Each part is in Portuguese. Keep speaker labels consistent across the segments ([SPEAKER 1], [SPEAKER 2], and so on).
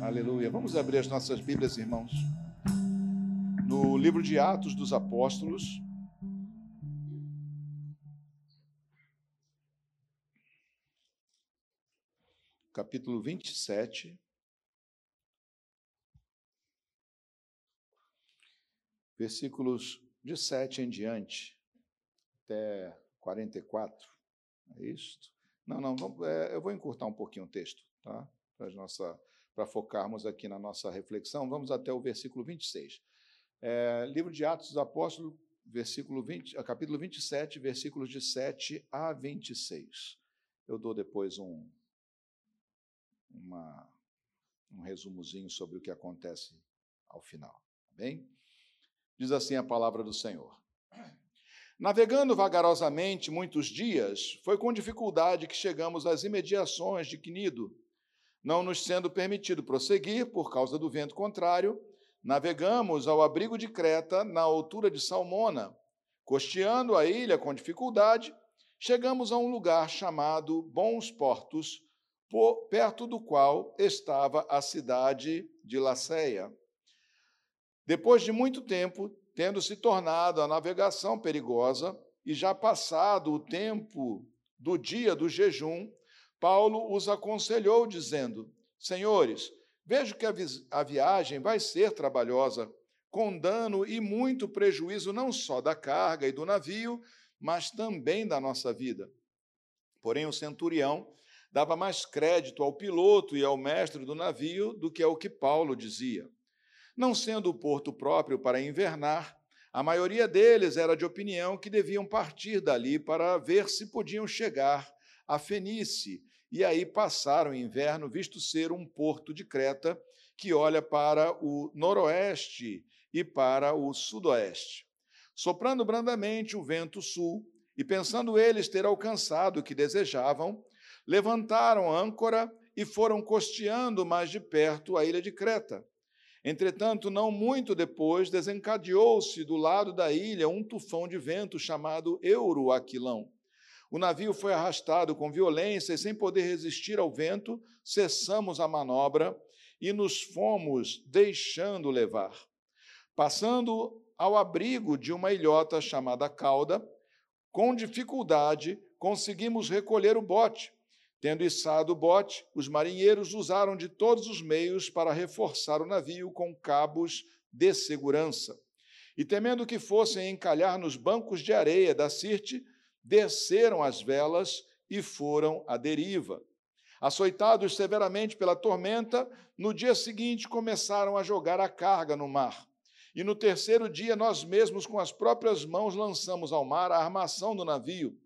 [SPEAKER 1] Aleluia. Vamos abrir as nossas Bíblias, irmãos. No livro de Atos dos Apóstolos, capítulo 27. Versículos de 7 em diante, até 44. É isto? Não, não, vamos, é, eu vou encurtar um pouquinho o texto, tá? Para nossa para focarmos aqui na nossa reflexão, vamos até o versículo 26. É, livro de Atos dos Apóstolos, versículo 20, capítulo 27, versículos de 7 a 26. Eu dou depois um, uma, um resumozinho sobre o que acontece ao final. Tá bem? Diz assim a palavra do Senhor. Navegando vagarosamente muitos dias, foi com dificuldade que chegamos às imediações de Quinido não nos sendo permitido prosseguir por causa do vento contrário, navegamos ao abrigo de Creta, na altura de Salmona. Costeando a ilha com dificuldade, chegamos a um lugar chamado Bons Portos, por, perto do qual estava a cidade de Laceia. Depois de muito tempo, tendo se tornado a navegação perigosa e já passado o tempo do dia do jejum, Paulo os aconselhou, dizendo: Senhores, vejo que a viagem vai ser trabalhosa, com dano e muito prejuízo não só da carga e do navio, mas também da nossa vida. Porém, o centurião dava mais crédito ao piloto e ao mestre do navio do que ao que Paulo dizia. Não sendo o porto próprio para invernar, a maioria deles era de opinião que deviam partir dali para ver se podiam chegar a Fenice, e aí passaram o inverno, visto ser um porto de Creta que olha para o noroeste e para o sudoeste. Soprando brandamente o vento sul, e pensando eles ter alcançado o que desejavam, levantaram âncora e foram costeando mais de perto a ilha de Creta. Entretanto, não muito depois, desencadeou-se do lado da ilha um tufão de vento chamado Euroaquilão. O navio foi arrastado com violência e, sem poder resistir ao vento, cessamos a manobra e nos fomos deixando levar. Passando ao abrigo de uma ilhota chamada Cauda, com dificuldade conseguimos recolher o bote. Tendo içado o bote, os marinheiros usaram de todos os meios para reforçar o navio com cabos de segurança. E temendo que fossem encalhar nos bancos de areia da Sirte, desceram as velas e foram à deriva. Açoitados severamente pela tormenta, no dia seguinte começaram a jogar a carga no mar. E no terceiro dia, nós mesmos, com as próprias mãos, lançamos ao mar a armação do navio.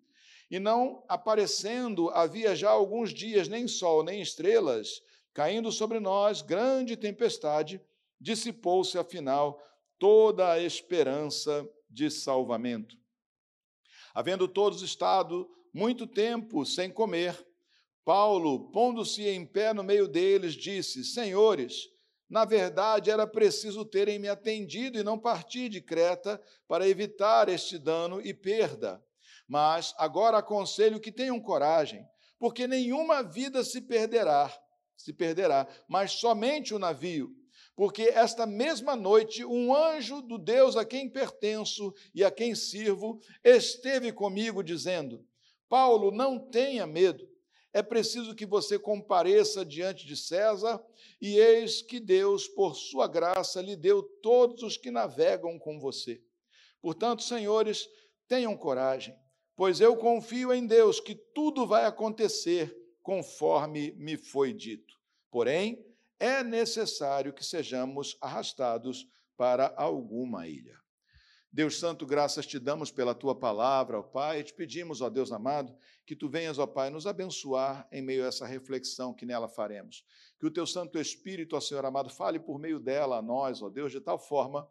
[SPEAKER 1] E não aparecendo havia já alguns dias nem sol nem estrelas, caindo sobre nós grande tempestade, dissipou-se afinal toda a esperança de salvamento. Havendo todos estado muito tempo sem comer, Paulo, pondo-se em pé no meio deles, disse: Senhores, na verdade era preciso terem me atendido e não partir de Creta para evitar este dano e perda. Mas agora aconselho que tenham coragem, porque nenhuma vida se perderá, se perderá, mas somente o navio porque esta mesma noite um anjo do Deus a quem pertenço e a quem sirvo esteve comigo, dizendo: Paulo, não tenha medo, é preciso que você compareça diante de César, e eis que Deus, por sua graça, lhe deu todos os que navegam com você. Portanto, senhores, tenham coragem, pois eu confio em Deus que tudo vai acontecer conforme me foi dito. Porém, é necessário que sejamos arrastados para alguma ilha. Deus Santo, graças te damos pela tua palavra, ó Pai, e te pedimos, ó Deus amado, que tu venhas, ó Pai, nos abençoar em meio a essa reflexão que nela faremos. Que o teu Santo Espírito, ó Senhor amado, fale por meio dela a nós, ó Deus, de tal forma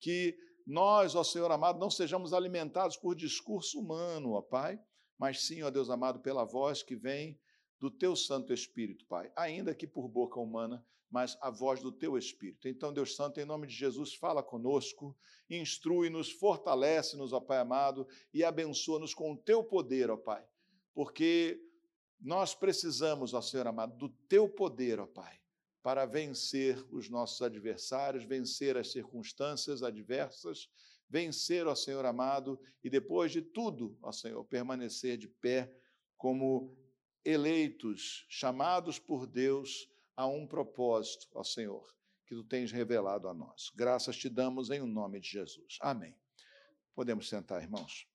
[SPEAKER 1] que nós, ó Senhor amado, não sejamos alimentados por discurso humano, ó Pai, mas sim, ó Deus amado, pela voz que vem do teu Santo Espírito, Pai, ainda que por boca humana, mas a voz do teu Espírito. Então, Deus Santo, em nome de Jesus, fala conosco, instrui-nos, fortalece-nos, ó Pai amado, e abençoa-nos com o teu poder, ó Pai, porque nós precisamos, ó Senhor amado, do teu poder, ó Pai, para vencer os nossos adversários, vencer as circunstâncias adversas, vencer, ó Senhor amado, e depois de tudo, ó Senhor, permanecer de pé como eleitos, chamados por Deus a um propósito, ó Senhor, que tu tens revelado a nós. Graças te damos em o nome de Jesus. Amém. Podemos sentar, irmãos.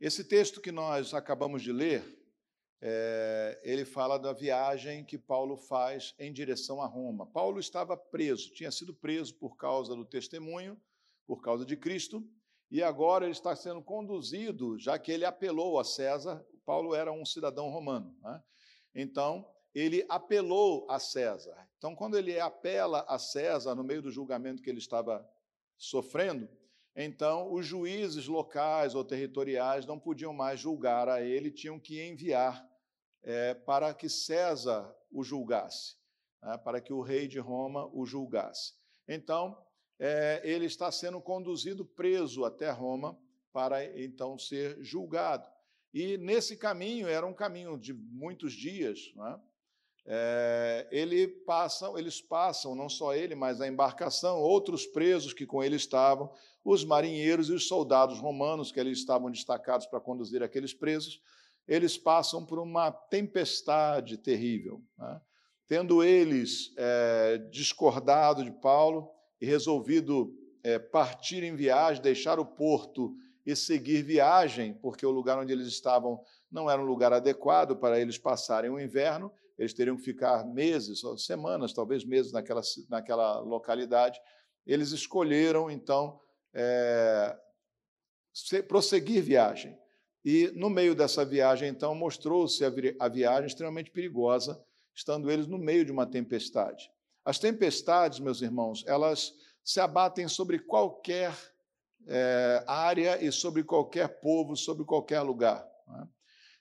[SPEAKER 1] Esse texto que nós acabamos de ler, é, ele fala da viagem que Paulo faz em direção a Roma. Paulo estava preso, tinha sido preso por causa do testemunho, por causa de Cristo, e agora ele está sendo conduzido, já que ele apelou a César. Paulo era um cidadão romano, né? então ele apelou a César. Então, quando ele apela a César no meio do julgamento que ele estava sofrendo, então, os juízes locais ou territoriais não podiam mais julgar a ele, tinham que enviar é, para que César o julgasse, né, para que o rei de Roma o julgasse. Então, é, ele está sendo conduzido preso até Roma para então ser julgado. E nesse caminho, era um caminho de muitos dias, né, é, ele passa, eles passam, não só ele, mas a embarcação, outros presos que com ele estavam, os marinheiros e os soldados romanos que ali estavam destacados para conduzir aqueles presos, eles passam por uma tempestade terrível. Né? Tendo eles é, discordado de Paulo e resolvido é, partir em viagem, deixar o porto e seguir viagem, porque o lugar onde eles estavam não era um lugar adequado para eles passarem o inverno, eles teriam que ficar meses, semanas, talvez meses naquela, naquela localidade. Eles escolheram, então, é, prosseguir viagem. E no meio dessa viagem, então, mostrou-se a viagem extremamente perigosa, estando eles no meio de uma tempestade. As tempestades, meus irmãos, elas se abatem sobre qualquer é, área e sobre qualquer povo, sobre qualquer lugar. Né?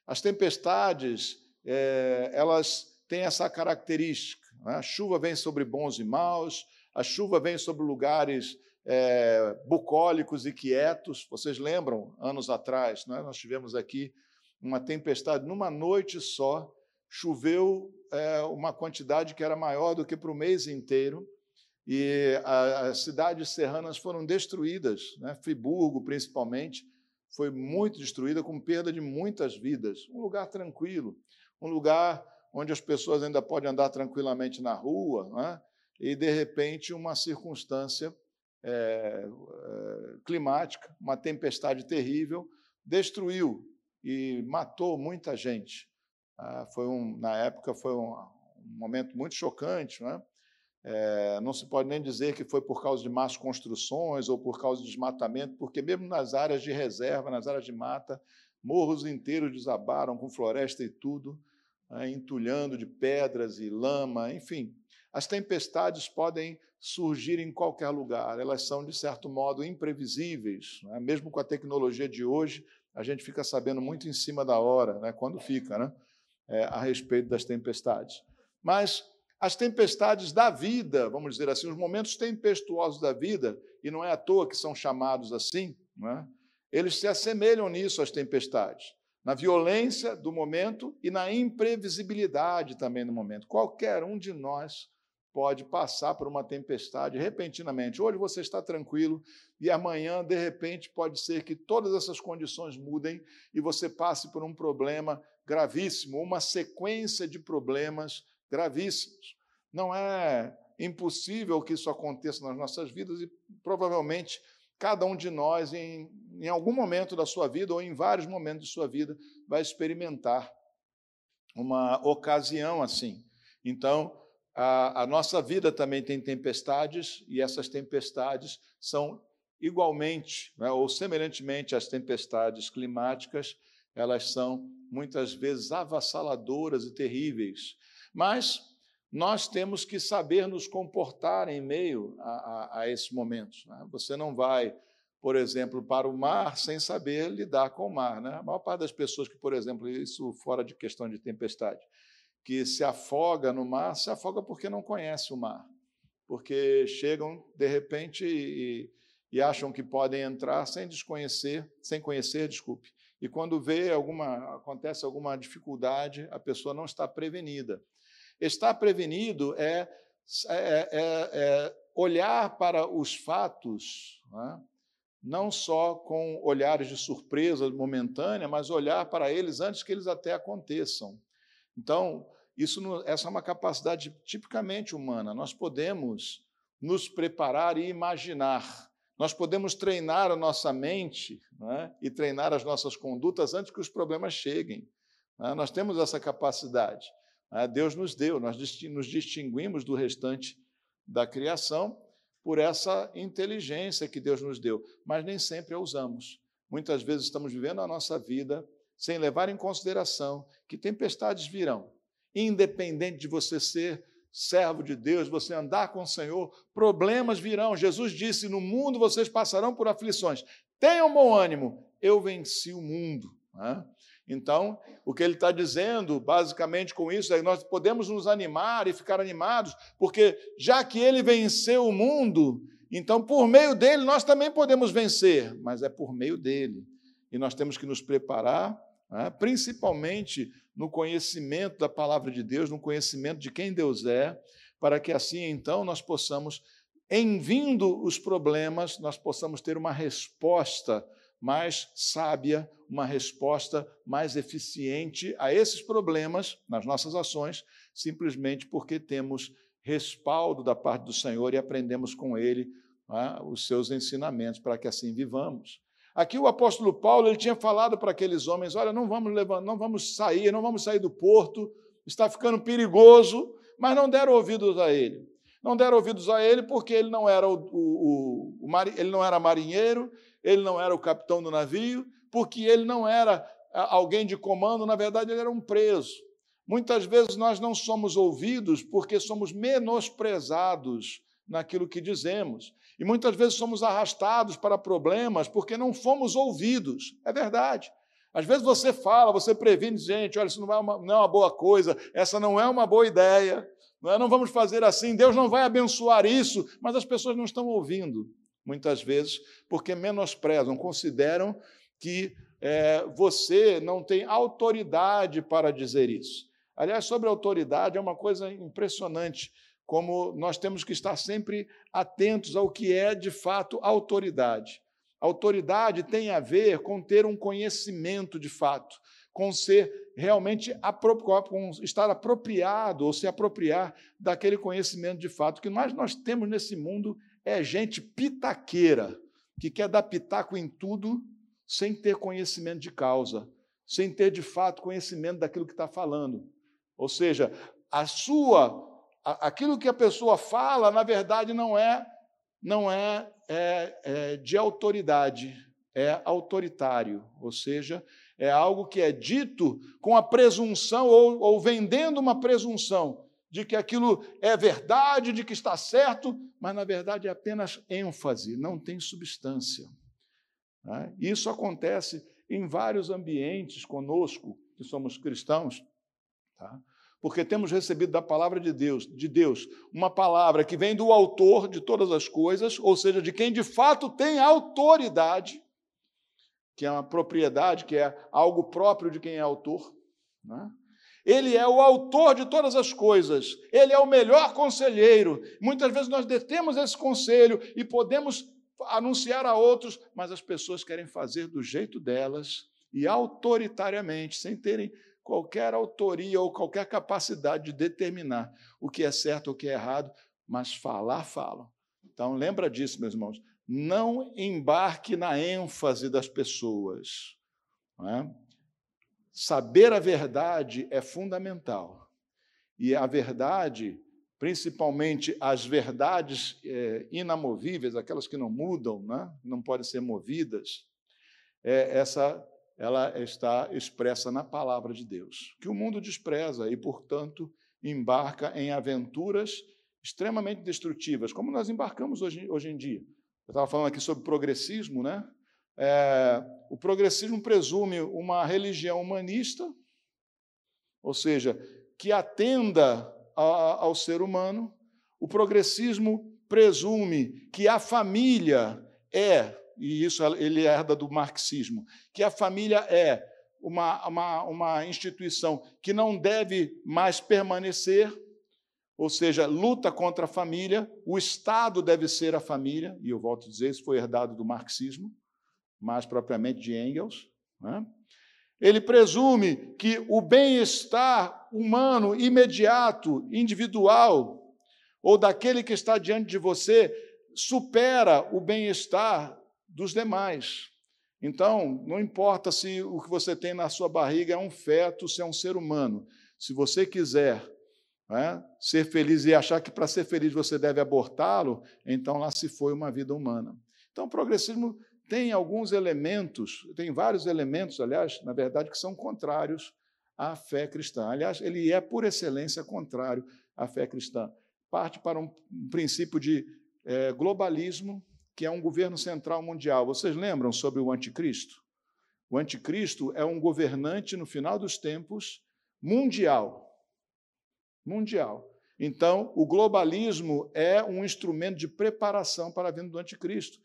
[SPEAKER 1] As tempestades é, elas têm essa característica. Né? A chuva vem sobre bons e maus, a chuva vem sobre lugares é, bucólicos e quietos. Vocês lembram, anos atrás, né? nós tivemos aqui uma tempestade, numa noite só, choveu é, uma quantidade que era maior do que para o mês inteiro, e as cidades serranas foram destruídas, né? Friburgo, principalmente, foi muito destruída, com perda de muitas vidas. Um lugar tranquilo um lugar onde as pessoas ainda podem andar tranquilamente na rua, né? e, de repente, uma circunstância é, é, climática, uma tempestade terrível, destruiu e matou muita gente. Ah, foi um, na época foi um, um momento muito chocante. Né? É, não se pode nem dizer que foi por causa de más construções ou por causa de desmatamento, porque mesmo nas áreas de reserva, nas áreas de mata, morros inteiros desabaram com floresta e tudo né, entulhando de pedras e lama, enfim. As tempestades podem surgir em qualquer lugar, elas são, de certo modo, imprevisíveis. Né? Mesmo com a tecnologia de hoje, a gente fica sabendo muito em cima da hora, né? quando fica, né? É, a respeito das tempestades. Mas as tempestades da vida, vamos dizer assim, os momentos tempestuosos da vida, e não é à toa que são chamados assim, é? eles se assemelham nisso às tempestades na violência do momento e na imprevisibilidade também do momento. Qualquer um de nós pode passar por uma tempestade repentinamente. Hoje você está tranquilo e amanhã, de repente, pode ser que todas essas condições mudem e você passe por um problema gravíssimo, uma sequência de problemas gravíssimos. Não é impossível que isso aconteça nas nossas vidas e provavelmente cada um de nós, em, em algum momento da sua vida ou em vários momentos de sua vida, vai experimentar uma ocasião assim. Então, a, a, nossa vida também tem tempestades, e essas tempestades são igualmente, né, ou semelhantemente às tempestades climáticas, elas são muitas vezes avassaladoras e terríveis. Mas nós temos que saber nos comportar em meio a, a, a esses momentos. Né? Você não vai, por exemplo, para o mar sem saber lidar com o mar. Né? A maior parte das pessoas que, por exemplo, isso fora de questão de tempestade, que se afoga no mar, se afoga porque não conhece o mar. Porque chegam, de repente, e, e acham que podem entrar sem desconhecer, sem conhecer, desculpe. E quando vê alguma acontece alguma dificuldade, a pessoa não está prevenida. Estar prevenido é, é, é, é olhar para os fatos, né? não só com olhares de surpresa momentânea, mas olhar para eles antes que eles até aconteçam. Então, isso, essa é uma capacidade tipicamente humana. Nós podemos nos preparar e imaginar. Nós podemos treinar a nossa mente né, e treinar as nossas condutas antes que os problemas cheguem. Né? Nós temos essa capacidade. Né? Deus nos deu, nós nos distinguimos do restante da criação por essa inteligência que Deus nos deu, mas nem sempre a usamos. Muitas vezes estamos vivendo a nossa vida sem levar em consideração que tempestades virão, independente de você ser servo de Deus, você andar com o Senhor, problemas virão. Jesus disse: No mundo vocês passarão por aflições. Tenham bom ânimo, eu venci o mundo. Né? Então, o que ele está dizendo, basicamente, com isso, é que nós podemos nos animar e ficar animados, porque já que ele venceu o mundo, então, por meio dele, nós também podemos vencer, mas é por meio dele. E nós temos que nos preparar, né, principalmente no conhecimento da palavra de Deus, no conhecimento de quem Deus é, para que assim, então, nós possamos, em vindo os problemas, nós possamos ter uma resposta mais sábia, uma resposta mais eficiente a esses problemas nas nossas ações, simplesmente porque temos respaldo da parte do Senhor e aprendemos com Ele né, os seus ensinamentos para que assim vivamos. Aqui o apóstolo Paulo ele tinha falado para aqueles homens: olha, não vamos não vamos sair, não vamos sair do porto, está ficando perigoso, mas não deram ouvidos a ele. Não deram ouvidos a ele porque ele não era o, o, o, o ele não era marinheiro, ele não era o capitão do navio, porque ele não era alguém de comando, na verdade, ele era um preso. Muitas vezes nós não somos ouvidos porque somos menosprezados naquilo que dizemos. E muitas vezes somos arrastados para problemas porque não fomos ouvidos. É verdade. Às vezes você fala, você previne, gente, olha, isso não é uma, não é uma boa coisa, essa não é uma boa ideia, não, é, não vamos fazer assim, Deus não vai abençoar isso, mas as pessoas não estão ouvindo muitas vezes, porque menosprezam, consideram que é, você não tem autoridade para dizer isso. Aliás, sobre autoridade, é uma coisa impressionante, como nós temos que estar sempre atentos ao que é de fato autoridade. Autoridade tem a ver com ter um conhecimento de fato, com ser realmente com estar apropriado ou se apropriar daquele conhecimento de fato. O que mais nós temos nesse mundo é gente pitaqueira, que quer dar pitaco em tudo sem ter conhecimento de causa, sem ter de fato conhecimento daquilo que está falando. Ou seja, a sua, aquilo que a pessoa fala, na verdade, não é, não é, é, é de autoridade, é autoritário. Ou seja, é algo que é dito com a presunção ou, ou vendendo uma presunção de que aquilo é verdade, de que está certo, mas na verdade é apenas ênfase, não tem substância. Né? Isso acontece em vários ambientes conosco, que somos cristãos, tá? Porque temos recebido da palavra de Deus, de Deus, uma palavra que vem do autor de todas as coisas, ou seja, de quem de fato tem autoridade, que é uma propriedade, que é algo próprio de quem é autor. Né? Ele é o autor de todas as coisas, ele é o melhor conselheiro. Muitas vezes nós detemos esse conselho e podemos anunciar a outros, mas as pessoas querem fazer do jeito delas e autoritariamente, sem terem qualquer autoria ou qualquer capacidade de determinar o que é certo ou o que é errado, mas falar, falam. Então, lembra disso, meus irmãos. Não embarque na ênfase das pessoas. É? Saber a verdade é fundamental. E a verdade, principalmente as verdades é, inamovíveis, aquelas que não mudam, né? não podem ser movidas, é, essa ela está expressa na palavra de Deus, que o mundo despreza e, portanto, embarca em aventuras extremamente destrutivas, como nós embarcamos hoje, hoje em dia. Eu estava falando aqui sobre progressismo, né? É, o progressismo presume uma religião humanista, ou seja, que atenda a, ao ser humano. O progressismo presume que a família é, e isso ele herda do marxismo, que a família é uma, uma, uma instituição que não deve mais permanecer, ou seja, luta contra a família, o Estado deve ser a família, e eu volto a dizer, isso foi herdado do marxismo, mais propriamente de Engels. Né? Ele presume que o bem-estar humano imediato, individual, ou daquele que está diante de você, supera o bem-estar dos demais. Então, não importa se o que você tem na sua barriga é um feto, se é um ser humano. Se você quiser né, ser feliz e achar que para ser feliz você deve abortá-lo, então lá se foi uma vida humana. Então, o progressismo tem alguns elementos, tem vários elementos, aliás, na verdade, que são contrários à fé cristã. Aliás, ele é, por excelência, contrário à fé cristã. Parte para um, princípio de é, globalismo, que é um governo central mundial. Vocês lembram sobre o anticristo? O anticristo é um governante no final dos tempos mundial. Mundial. Então, o globalismo é um instrumento de preparação para a vinda do anticristo.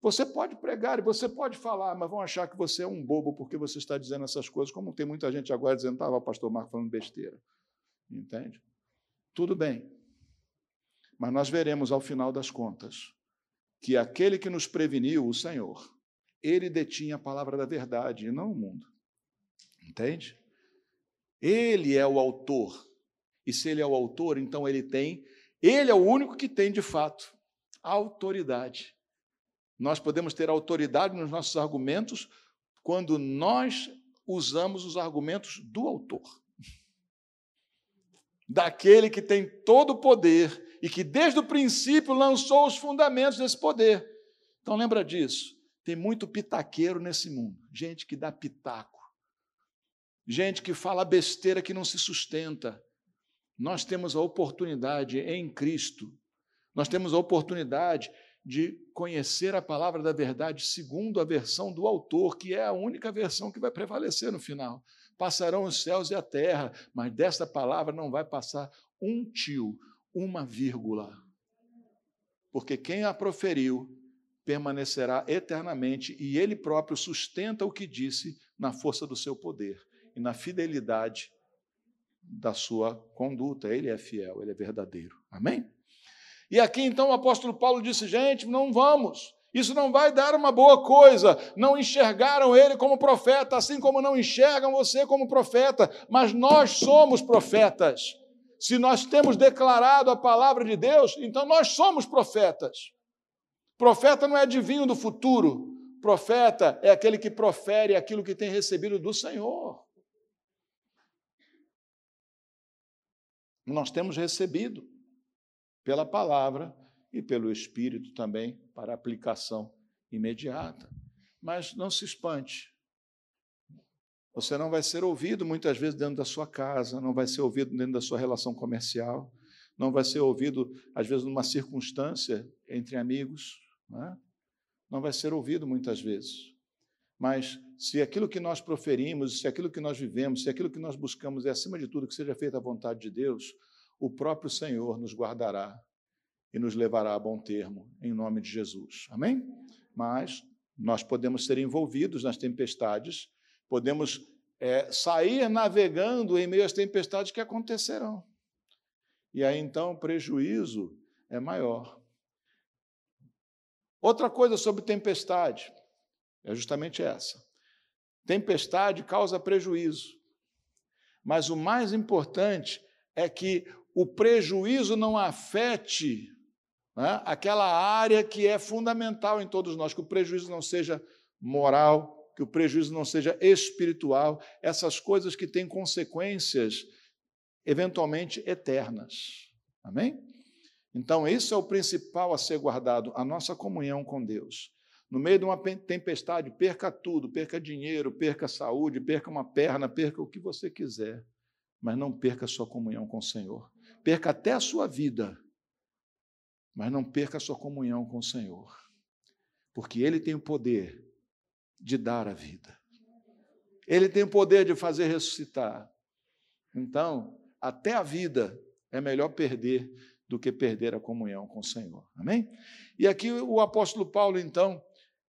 [SPEAKER 1] Você pode pregar e você pode falar, mas vão achar que você é um bobo porque você está dizendo essas coisas, como tem muita gente agora dizendo, estava o pastor Marco falando besteira. Entende? Tudo bem. Mas nós veremos ao final das contas que aquele que nos preveniu, o Senhor, ele detinha a palavra da verdade e não o mundo. Entende? Ele é o autor. E se ele é o autor, então ele tem, ele é o único que tem de fato autoridade nós podemos ter autoridade nos nossos argumentos quando nós usamos os argumentos do autor. Daquele que tem todo o poder e que desde o princípio lançou os fundamentos desse poder. Então lembra disso. Tem muito pitaqueiro nesse mundo, gente que dá pitaco. Gente que fala besteira que não se sustenta. Nós temos a oportunidade em Cristo. Nós temos a oportunidade de conhecer a palavra da verdade segundo a versão do autor, que é a única versão que vai prevalecer no final. Passarão os céus e a terra, mas desta palavra não vai passar um tio, uma vírgula. Porque quem a proferiu permanecerá eternamente e ele próprio sustenta o que disse na força do seu poder e na fidelidade da sua conduta. Ele é fiel, ele é verdadeiro. Amém? E aqui então o apóstolo Paulo disse: gente, não vamos. Isso não vai dar uma boa coisa. Não enxergaram ele como profeta, assim como não enxergam você como profeta, mas nós somos profetas. Se nós temos declarado a palavra de Deus, então nós somos profetas. Profeta não é adivinho do futuro. Profeta é aquele que profere aquilo que tem recebido do Senhor. Nós temos recebido pela palavra e pelo Espírito também para aplicação imediata. Mas não se espante. Você não vai ser ouvido muitas vezes dentro da sua casa, não vai ser ouvido dentro da sua relação comercial, não vai ser ouvido, às vezes, numa circunstância entre amigos, não, é? não vai ser ouvido muitas vezes. Mas se aquilo que nós proferimos, se aquilo que nós vivemos, se aquilo que nós buscamos é, acima de tudo, que seja feita a vontade de Deus, o próprio Senhor nos guardará e nos levará a bom termo, em nome de Jesus. Amém? Mas nós podemos ser envolvidos nas tempestades, podemos é, sair navegando em meio às tempestades que acontecerão. E aí então o prejuízo é maior. Outra coisa sobre tempestade é justamente essa. Tempestade causa prejuízo. Mas o mais importante é que o prejuízo não afete né, aquela área que é fundamental em todos nós, que o prejuízo não seja moral, que o prejuízo não seja espiritual, essas coisas que têm consequências eventualmente eternas. Amém? Então, isso é o principal a ser guardado, a nossa comunhão com Deus. No meio de uma tempestade, perca tudo, perca dinheiro, perca saúde, perca uma perna, perca o que você quiser, mas não perca a sua comunhão com o Senhor perca até a sua vida, mas não perca a sua comunhão com o Senhor, porque Ele tem o poder de dar a vida, Ele tem o poder de fazer ressuscitar. Então, até a vida é melhor perder do que perder a comunhão com o Senhor. Amém? E aqui o apóstolo Paulo, então,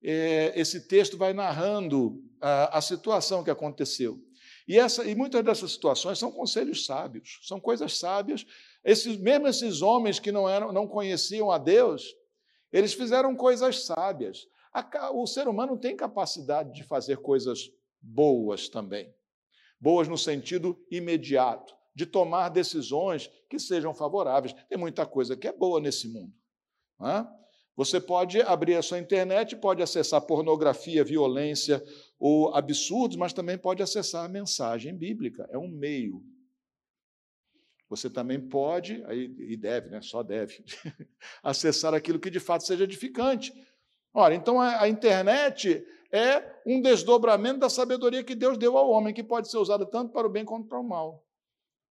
[SPEAKER 1] é, esse texto vai narrando a, a situação que aconteceu. E, essa, e muitas dessas situações são conselhos sábios, são coisas sábias. Esses, mesmo esses homens que não, eram, não conheciam a Deus, eles fizeram coisas sábias. O ser humano tem capacidade de fazer coisas boas também. Boas no sentido imediato, de tomar decisões que sejam favoráveis. Tem muita coisa que é boa nesse mundo. É? Você pode abrir a sua internet, pode acessar pornografia, violência ou absurdos, mas também pode acessar a mensagem bíblica. É um meio. Você também pode, e deve, né? só deve, acessar aquilo que de fato seja edificante. Ora, então a, internet é um desdobramento da sabedoria que Deus deu ao homem, que pode ser usada tanto para o bem quanto para o mal.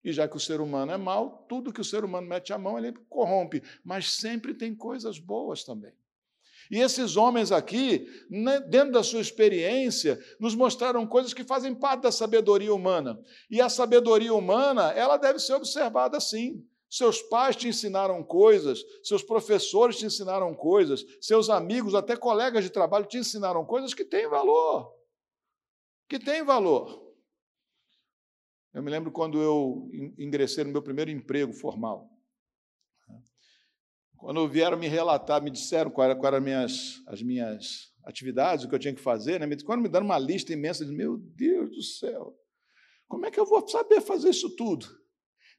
[SPEAKER 1] E já que o ser humano é mau, tudo que o ser humano mete a mão, ele corrompe. Mas sempre tem coisas boas também. E esses homens aqui, né, dentro da sua experiência, nos mostraram coisas que fazem parte da sabedoria humana. E a sabedoria humana, ela deve ser observada assim. Seus pais te ensinaram coisas, seus professores te ensinaram coisas, seus amigos, até colegas de trabalho te ensinaram coisas que têm valor. Que têm valor. Eu me lembro quando eu ingressei no meu primeiro emprego formal. Quando vieram me relatar, me disseram quais eram as minhas, as minhas atividades, o que eu tinha que fazer, né? quando me deram uma lista imensa, eu disse, meu Deus do céu, como é que eu vou saber fazer isso tudo?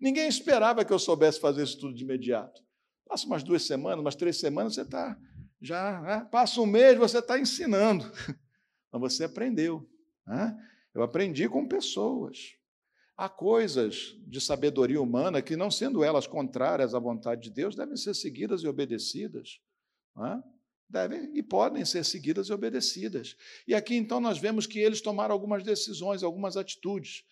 [SPEAKER 1] Ninguém esperava que eu soubesse fazer isso tudo de imediato. Passa umas duas semanas, umas três semanas, você está já, né? passa um mês, você está ensinando. Mas você aprendeu. Né? Eu aprendi com pessoas. Há coisas de sabedoria humana que, não sendo elas contrárias à vontade de Deus, devem ser seguidas e obedecidas. É? Devem e podem ser seguidas e obedecidas. E aqui então nós vemos que eles tomaram algumas decisões, algumas atitudes,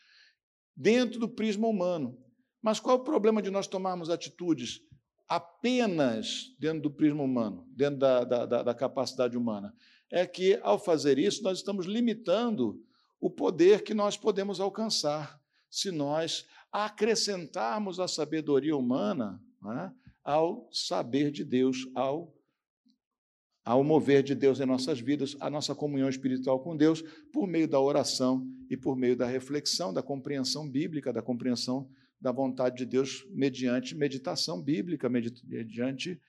[SPEAKER 1] dentro do prisma humano. Mas qual é o problema de nós tomarmos atitudes apenas dentro do prisma humano, dentro da, da, da capacidade humana? É que, ao fazer isso, nós estamos limitando o poder que nós podemos alcançar se nós acrescentarmos a sabedoria humana né, ao saber de Deus, ao, ao mover de Deus em nossas vidas, a nossa comunhão espiritual com Deus, por meio da oração e por meio da reflexão, da compreensão bíblica, da compreensão da vontade de Deus mediante meditação bíblica, mediante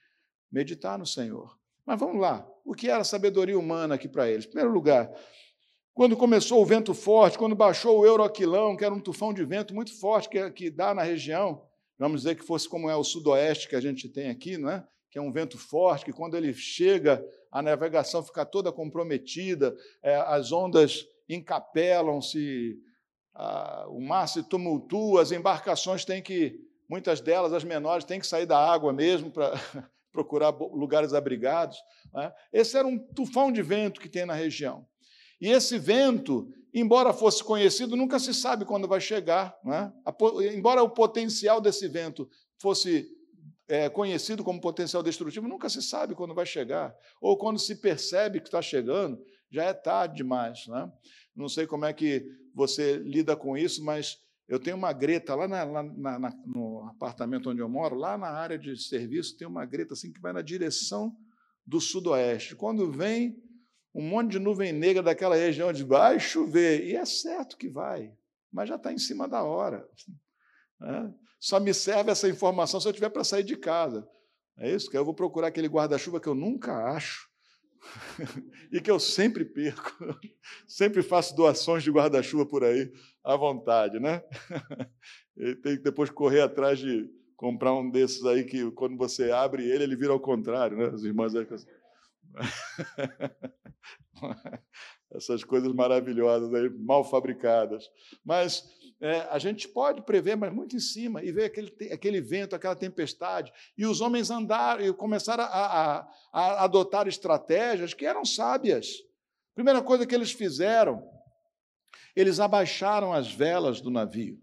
[SPEAKER 1] meditar no Senhor. Mas vamos lá, o que era sabedoria humana aqui para eles? Em primeiro lugar, quando começou o vento forte, quando baixou o Euroquilão, que era um tufão de vento muito forte que, que dá na região, vamos dizer que fosse como é o sudoeste que a gente tem aqui, não é? que é um vento forte, que quando ele chega, a navegação fica toda comprometida, é, as ondas encapelam-se, o mar se tumultua, as embarcações têm que, muitas delas, as menores, têm que sair da água mesmo para procurar lugares abrigados. É? Esse era um tufão de vento que tem na região. E esse vento, embora fosse conhecido, nunca se sabe quando vai chegar. É? Embora o potencial desse vento fosse é, conhecido como potencial destrutivo, nunca se sabe quando vai chegar. Ou quando se percebe que está chegando, já é tarde demais. Né? Não sei como é que você lida com isso, mas eu tenho uma greta lá, na, lá na, no apartamento onde eu moro, lá na área de serviço, tem uma greta assim que vai na direção do sudoeste. Quando vem um monte de nuvem negra daquela região de vai chover. E é certo que vai, mas já está em cima da hora. Né? Só me serve essa informação se eu tiver para sair de casa. É isso que eu vou procurar aquele guarda-chuva que eu nunca acho e que eu sempre perco. Sempre faço doações de guarda-chuva por aí à vontade, né? E tem que depois correr atrás de comprar um desses aí que quando você abre ele, ele vira ao contrário, né? As irmãs aí Essas coisas maravilhosas aí, mal fabricadas. Mas é, a gente pode prever, mas muito em cima, e ver aquele, aquele vento, aquela tempestade, e os homens andaram e começaram a, a, a adotar estratégias que eram sábias. Primeira coisa que eles fizeram, eles abaixaram as velas do navio.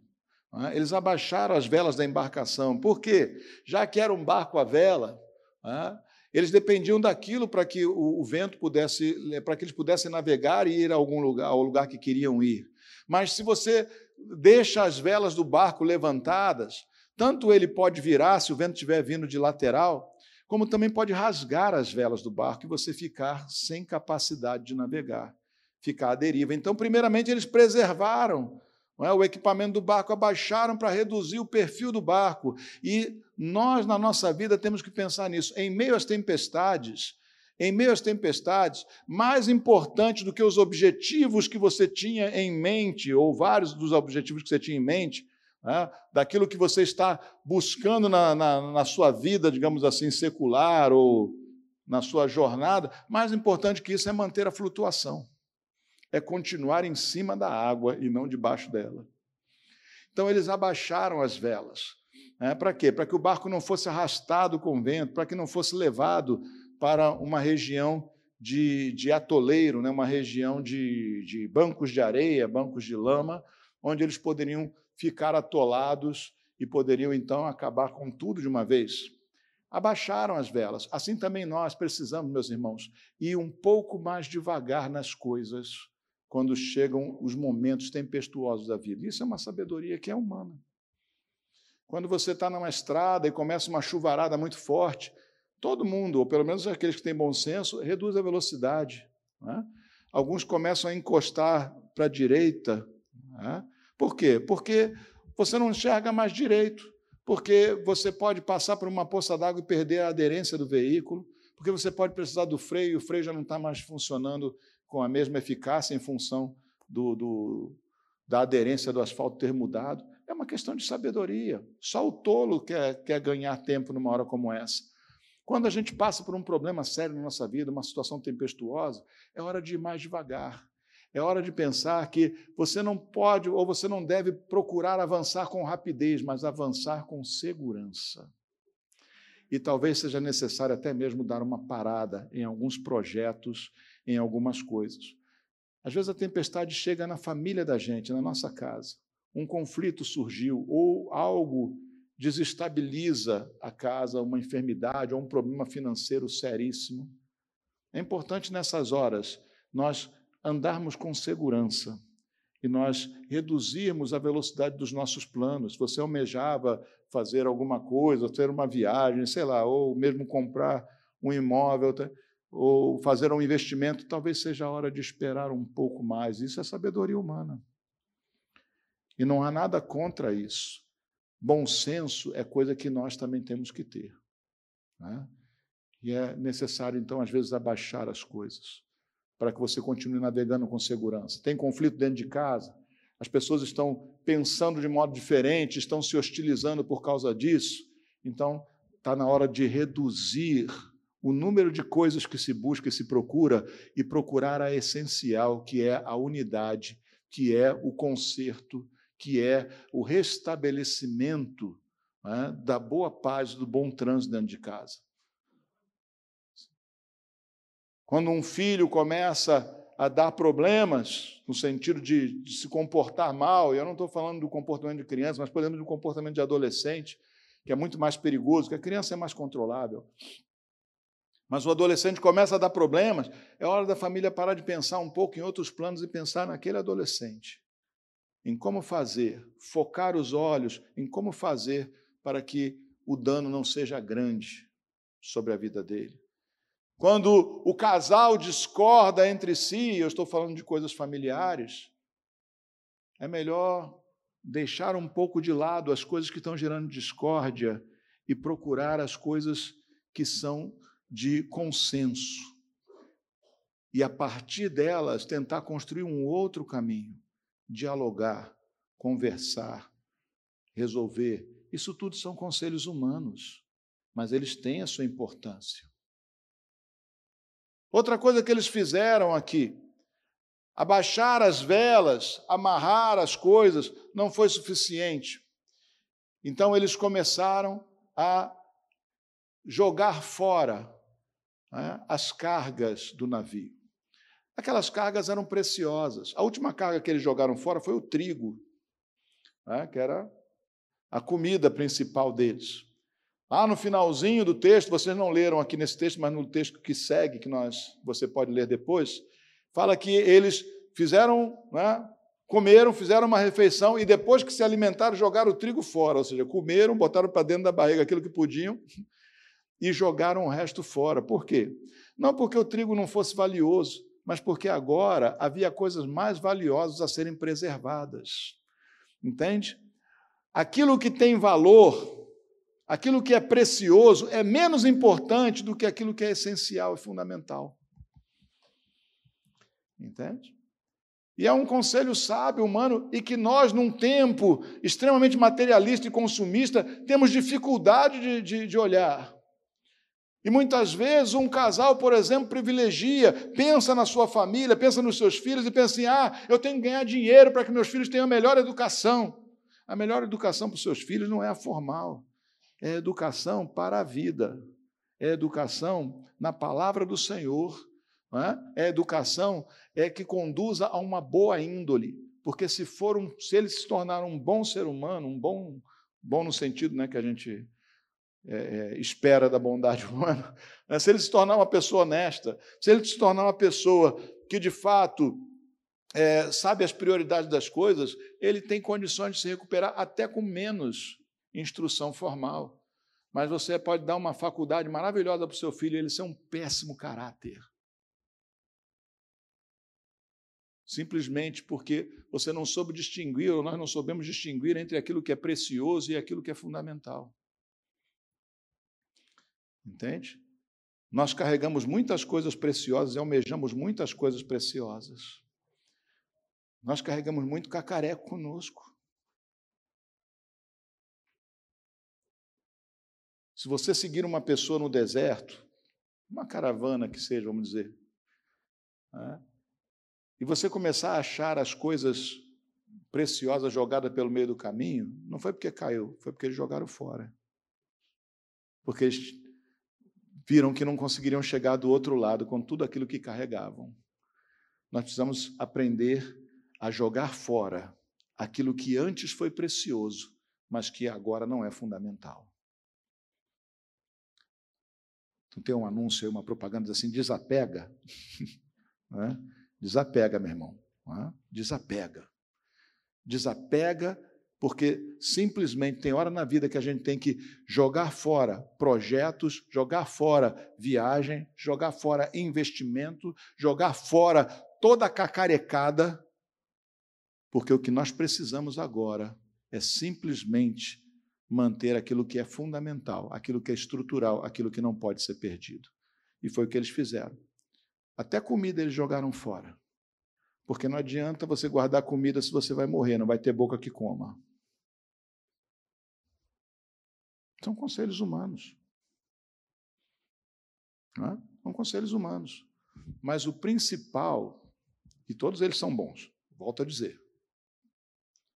[SPEAKER 1] É? Eles abaixaram as velas da embarcação. Por quê? Já que era um barco à vela, é? Eles dependiam daquilo para que o, vento pudesse, para que eles pudessem navegar e ir a algum lugar, ao lugar que queriam ir. Mas se você deixa as velas do barco levantadas, tanto ele pode virar se o vento estiver vindo de lateral, como também pode rasgar as velas do barco e você ficar sem capacidade de navegar, ficar à deriva. Então, primeiramente, eles preservaram é, o equipamento do barco, abaixaram para reduzir o perfil do barco. E nós, na nossa vida, temos que pensar nisso. Em meio às tempestades, em meio às tempestades, mais importante do que os objetivos que você tinha em mente, ou vários dos objetivos que você tinha em mente, né, daquilo que você está buscando na, na, na sua vida, digamos assim, secular ou na sua jornada, mais importante que isso é manter a flutuação, é continuar em cima da água e não debaixo dela. Então, eles abaixaram as velas. Né, para quê? Para que o barco não fosse arrastado com o vento, para que não fosse levado para uma região de, de atoleiro, né, uma região de, de bancos de areia, bancos de lama, onde eles poderiam ficar atolados e poderiam então acabar com tudo de uma vez. Abaixaram as velas. Assim também nós precisamos, meus irmãos, ir um pouco mais devagar nas coisas quando chegam os momentos tempestuosos da vida. Isso é uma sabedoria que é humana. Quando você está numa estrada e começa uma chuvarada muito forte, todo mundo, ou pelo menos aqueles que têm bom senso, reduz a velocidade. Né? Alguns começam a encostar para a direita. Né? Por quê? Porque você não enxerga mais direito, porque você pode passar por uma poça d'água e perder a aderência do veículo, porque você pode precisar do freio e o freio já não está mais funcionando com a mesma eficácia em função do, do, da aderência do asfalto ter mudado. É uma questão de sabedoria. Só o tolo quer, quer ganhar tempo numa hora como essa. Quando a gente passa por um problema sério na nossa vida, uma situação tempestuosa, é hora de ir mais devagar. É hora de pensar que você não pode ou você não deve procurar avançar com rapidez, mas avançar com segurança. E talvez seja necessário até mesmo dar uma parada em alguns projetos, em algumas coisas. Às vezes a tempestade chega na família da gente, na nossa casa. Um conflito surgiu ou algo desestabiliza a casa, uma enfermidade ou um problema financeiro seríssimo. É importante nessas horas nós andarmos com segurança e nós reduzirmos a velocidade dos nossos planos. Você almejava fazer alguma coisa, ter uma viagem, sei lá, ou mesmo comprar um imóvel, ou fazer um investimento, talvez seja a hora de esperar um pouco mais. Isso é sabedoria humana. E não há nada contra isso. Bom senso é coisa que nós também temos que ter. Né? E é necessário, então, às vezes, abaixar as coisas para que você continue navegando com segurança. Tem conflito dentro de casa, as pessoas estão pensando de modo diferente, estão se hostilizando por causa disso. Então, está na hora de reduzir o número de coisas que se busca e se procura e procurar a essencial, que é a unidade, que é o conserto, que é o restabelecimento né, da boa paz, do bom trânsito dentro de casa. Quando um filho começa a dar problemas, no sentido de, de se comportar mal, e eu não estou falando do comportamento de criança, mas, por exemplo, do comportamento de adolescente, que é muito mais perigoso, que a criança é mais controlável. Mas o adolescente começa a dar problemas, é hora da família parar de pensar um pouco em outros planos e pensar naquele adolescente. Em como fazer, focar os olhos em como fazer para que o dano não seja grande sobre a vida dele. Quando o casal discorda entre si, eu estou falando de coisas familiares, é melhor deixar um pouco de lado as coisas que estão gerando discórdia e procurar as coisas que são de consenso. E a partir delas tentar construir um outro caminho, dialogar, conversar, resolver. Isso tudo são conselhos humanos, mas eles têm a sua importância. Outra coisa que eles fizeram aqui, abaixar as velas, amarrar as coisas, não foi suficiente. Então eles começaram a jogar fora né, as cargas do navio. Aquelas cargas eram preciosas. A última carga que eles jogaram fora foi o trigo, né, que era a comida principal deles. Lá no finalzinho do texto, vocês não leram aqui nesse texto, mas no texto que segue, que nós, você pode ler depois, fala que eles fizeram, né, comeram, fizeram uma refeição e depois que se alimentaram, jogaram o trigo fora, ou seja, comeram, botaram para dentro da barriga aquilo que podiam e jogaram o resto fora. Por quê? Não porque o trigo não fosse valioso, mas porque agora havia coisas mais valiosas a serem preservadas. Entende? Aquilo que tem valor, aquilo que é precioso, é menos importante do que aquilo que é essencial e fundamental. Entende? E é um conselho sábio, humano, e que nós, num tempo extremamente materialista e consumista, temos dificuldade de, de, de olhar. E muitas vezes um casal, por exemplo, privilegia, pensa na sua família, pensa nos seus filhos e pensa assim: ah, eu tenho que ganhar dinheiro para que meus filhos tenham a melhor educação. A melhor educação para os seus filhos não é a formal, é a educação para a vida, é a educação na palavra do Senhor, é? é a educação é que conduza a uma boa índole, porque se for um, se ele se tornar um bom ser humano, um bom, bom no sentido né, que a gente é, é, espera da bondade humana, né? se ele se tornar uma pessoa honesta, se ele se tornar uma pessoa que de fato é, sabe as prioridades das coisas, ele tem condições de se recuperar até com menos instrução formal. Mas você pode dar uma faculdade maravilhosa para o seu filho e ele ser um péssimo caráter. Simplesmente porque você não soube distinguir, ou nós não soubemos distinguir entre aquilo que é precioso e aquilo que é fundamental. Entende? Nós carregamos muitas coisas preciosas e almejamos muitas coisas preciosas. Nós carregamos muito cacareco conosco. Se você seguir uma pessoa no deserto, uma caravana que seja, vamos dizer, né, e você começar a achar as coisas preciosas jogadas pelo meio do caminho, não foi porque caiu, foi porque eles jogaram fora. Porque eles viram que não conseguiriam chegar do outro lado com tudo aquilo que carregavam. Nós precisamos aprender a jogar fora aquilo que antes foi precioso, mas que agora não é fundamental. Então tem um anúncio aí, uma propaganda assim, desapega. É? Desapega, meu irmão. É? Desapega. Desapega porque simplesmente tem hora na vida que a gente tem que jogar fora projetos, jogar fora viagem, jogar fora investimento, jogar fora toda a cacarecada, porque o que nós precisamos agora é simplesmente manter aquilo que é fundamental, aquilo que é estrutural, aquilo que não pode ser perdido. E foi o que eles fizeram. Até comida eles jogaram fora. Porque não adianta você guardar comida se você vai morrer, não vai ter boca que coma. São conselhos humanos. É? São conselhos humanos. Mas o principal, e todos eles são bons, volto a dizer,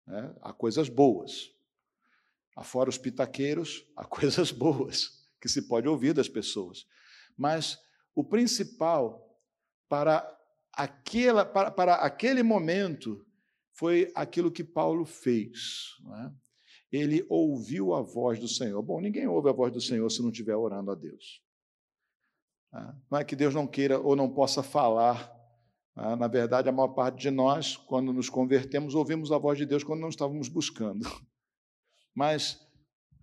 [SPEAKER 1] né? há coisas boas. Afora os pitaqueiros, há coisas boas que se pode ouvir das pessoas. Mas o principal para, aquela, para, para aquele momento foi aquilo que Paulo fez. É? Ele ouviu a voz do Senhor. Bom, ninguém ouve a voz do Senhor se não estiver orando a Deus. Ah, não é que Deus não queira ou não possa falar. Ah, na verdade, a maior parte de nós, quando nos convertemos, ouvimos a voz de Deus quando não estávamos buscando. Mas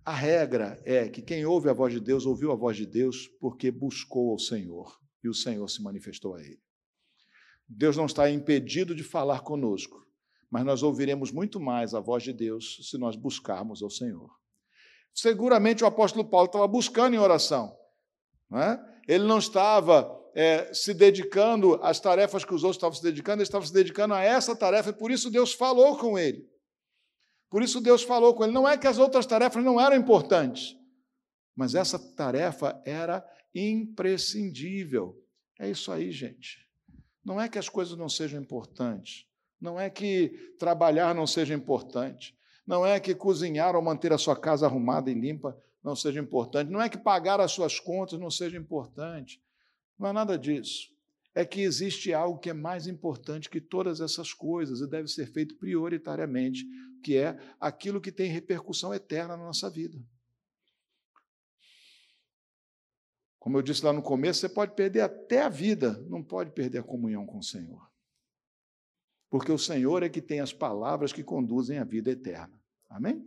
[SPEAKER 1] a regra é que quem ouve a voz de Deus, ouviu a voz de Deus porque buscou ao Senhor e o Senhor se manifestou a ele. Deus não está impedido de falar conosco, mas nós ouviremos muito mais a voz de Deus se nós buscarmos ao Senhor. Seguramente o apóstolo Paulo estava buscando em oração. Não é? Ele não estava é, se dedicando às tarefas que os outros estavam se dedicando, ele estava se dedicando a essa tarefa, e por isso Deus falou com ele. Por isso Deus falou com ele. Não é que as outras tarefas não eram importantes, mas essa tarefa era imprescindível. É isso aí, gente. Não é que as coisas não sejam importantes, não é que trabalhar não seja importante. Não é que cozinhar ou manter a sua casa arrumada e limpa não seja importante. Não é que pagar as suas contas não seja importante. Não é nada disso. É que existe algo que é mais importante que todas essas coisas e deve ser feito prioritariamente, que é aquilo que tem repercussão eterna na nossa vida. Como eu disse lá no começo, você pode perder até a vida, não pode perder a comunhão com o Senhor porque o Senhor é que tem as palavras que conduzem à vida eterna. Amém?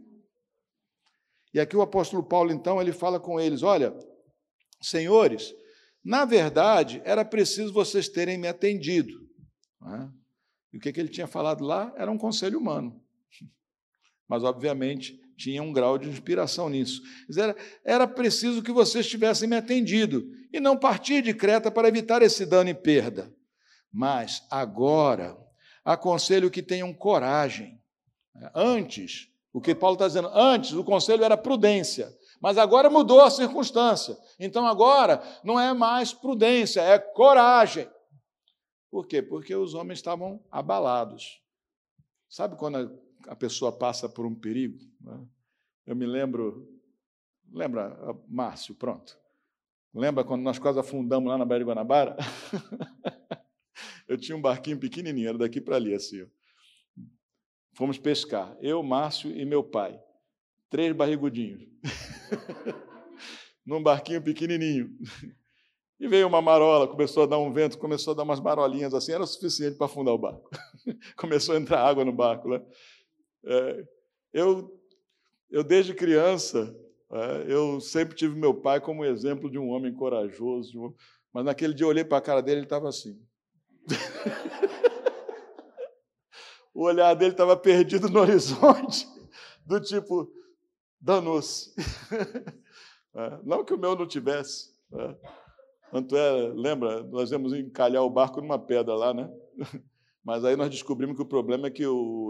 [SPEAKER 1] E aqui o apóstolo Paulo, então, ele fala com eles: olha, Senhores, na verdade, era preciso vocês terem me atendido. É? E o que, que ele tinha falado lá era um conselho humano. Mas, obviamente, tinha um grau de inspiração nisso. Era, era preciso que vocês tivessem me atendido e não partir de Creta para evitar esse dano e perda. Mas agora, aconselho que tenham coragem. Antes, o que Paulo está dizendo, antes o conselho era prudência, mas agora mudou a circunstância. Então agora não é mais prudência, é coragem. Por quê? Porque os homens estavam abalados. Sabe quando a pessoa passa por um perigo? Né? Eu me lembro, lembra, Márcio, pronto. Lembra quando nós quase afundamos lá na Baía de Guanabara? Eu tinha um barquinho pequenininho, era daqui para ali, assim. Fomos pescar, eu, Márcio e meu pai. Três barrigudinhos. Num barquinho pequenininho. E veio uma marola, começou a dar um vento, começou a dar umas marolinhas assim, era o suficiente para afundar o barco. começou a entrar água no barco. Né? É, eu, eu, desde criança, é, eu sempre tive meu pai como exemplo de um homem corajoso, mas naquele dia eu olhei para a cara dele, ele estava assim. O olhar dele estava perdido no horizonte, do tipo, danou-se. É, não que o meu não tivesse. É. Tanto é, lembra, nós íamos encalhar o barco numa pedra lá, né? Mas aí nós descobrimos que o problema é que